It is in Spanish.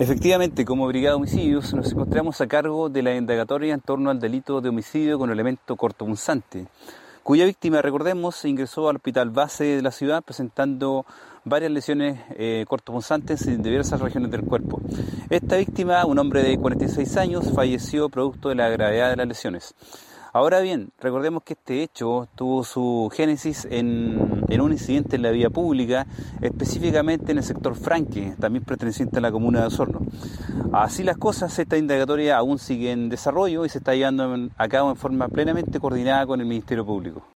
Efectivamente, como Brigada de Homicidios nos encontramos a cargo de la indagatoria en torno al delito de homicidio con elemento cortopunzante, cuya víctima, recordemos, ingresó al hospital base de la ciudad presentando varias lesiones eh, cortopunzantes en diversas regiones del cuerpo. Esta víctima, un hombre de 46 años, falleció producto de la gravedad de las lesiones. Ahora bien, recordemos que este hecho tuvo su génesis en, un incidente en la vía pública, específicamente en el sector Franque, también perteneciente a la comuna de Osorno. Así las cosas, esta indagatoria aún sigue en desarrollo y se está llevando a cabo en forma plenamente coordinada con el Ministerio Público.